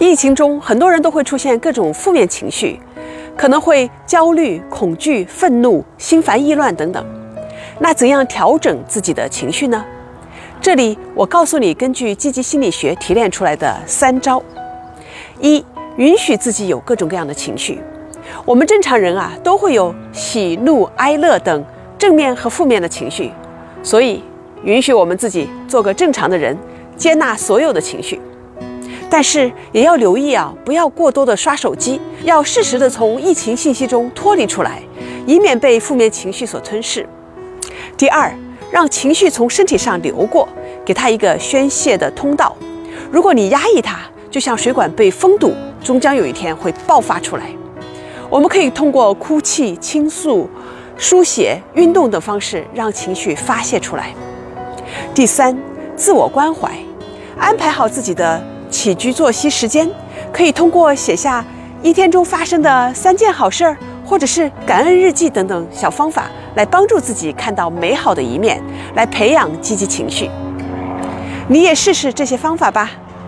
疫情中，很多人都会出现各种负面情绪，可能会焦虑、恐惧、愤怒、心烦意乱等等。那怎样调整自己的情绪呢？这里我告诉你，根据积极心理学提炼出来的三招：一、允许自己有各种各样的情绪。我们正常人啊，都会有喜怒哀乐等正面和负面的情绪，所以允许我们自己做个正常的人，接纳所有的情绪。但是也要留意啊，不要过多的刷手机，要适时的从疫情信息中脱离出来，以免被负面情绪所吞噬。第二，让情绪从身体上流过，给它一个宣泄的通道。如果你压抑它，就像水管被封堵，终将有一天会爆发出来。我们可以通过哭泣、倾诉、书写、运动等方式，让情绪发泄出来。第三，自我关怀，安排好自己的起居作息时间，可以通过写下一天中发生的三件好事儿。或者是感恩日记等等小方法，来帮助自己看到美好的一面，来培养积极情绪。你也试试这些方法吧。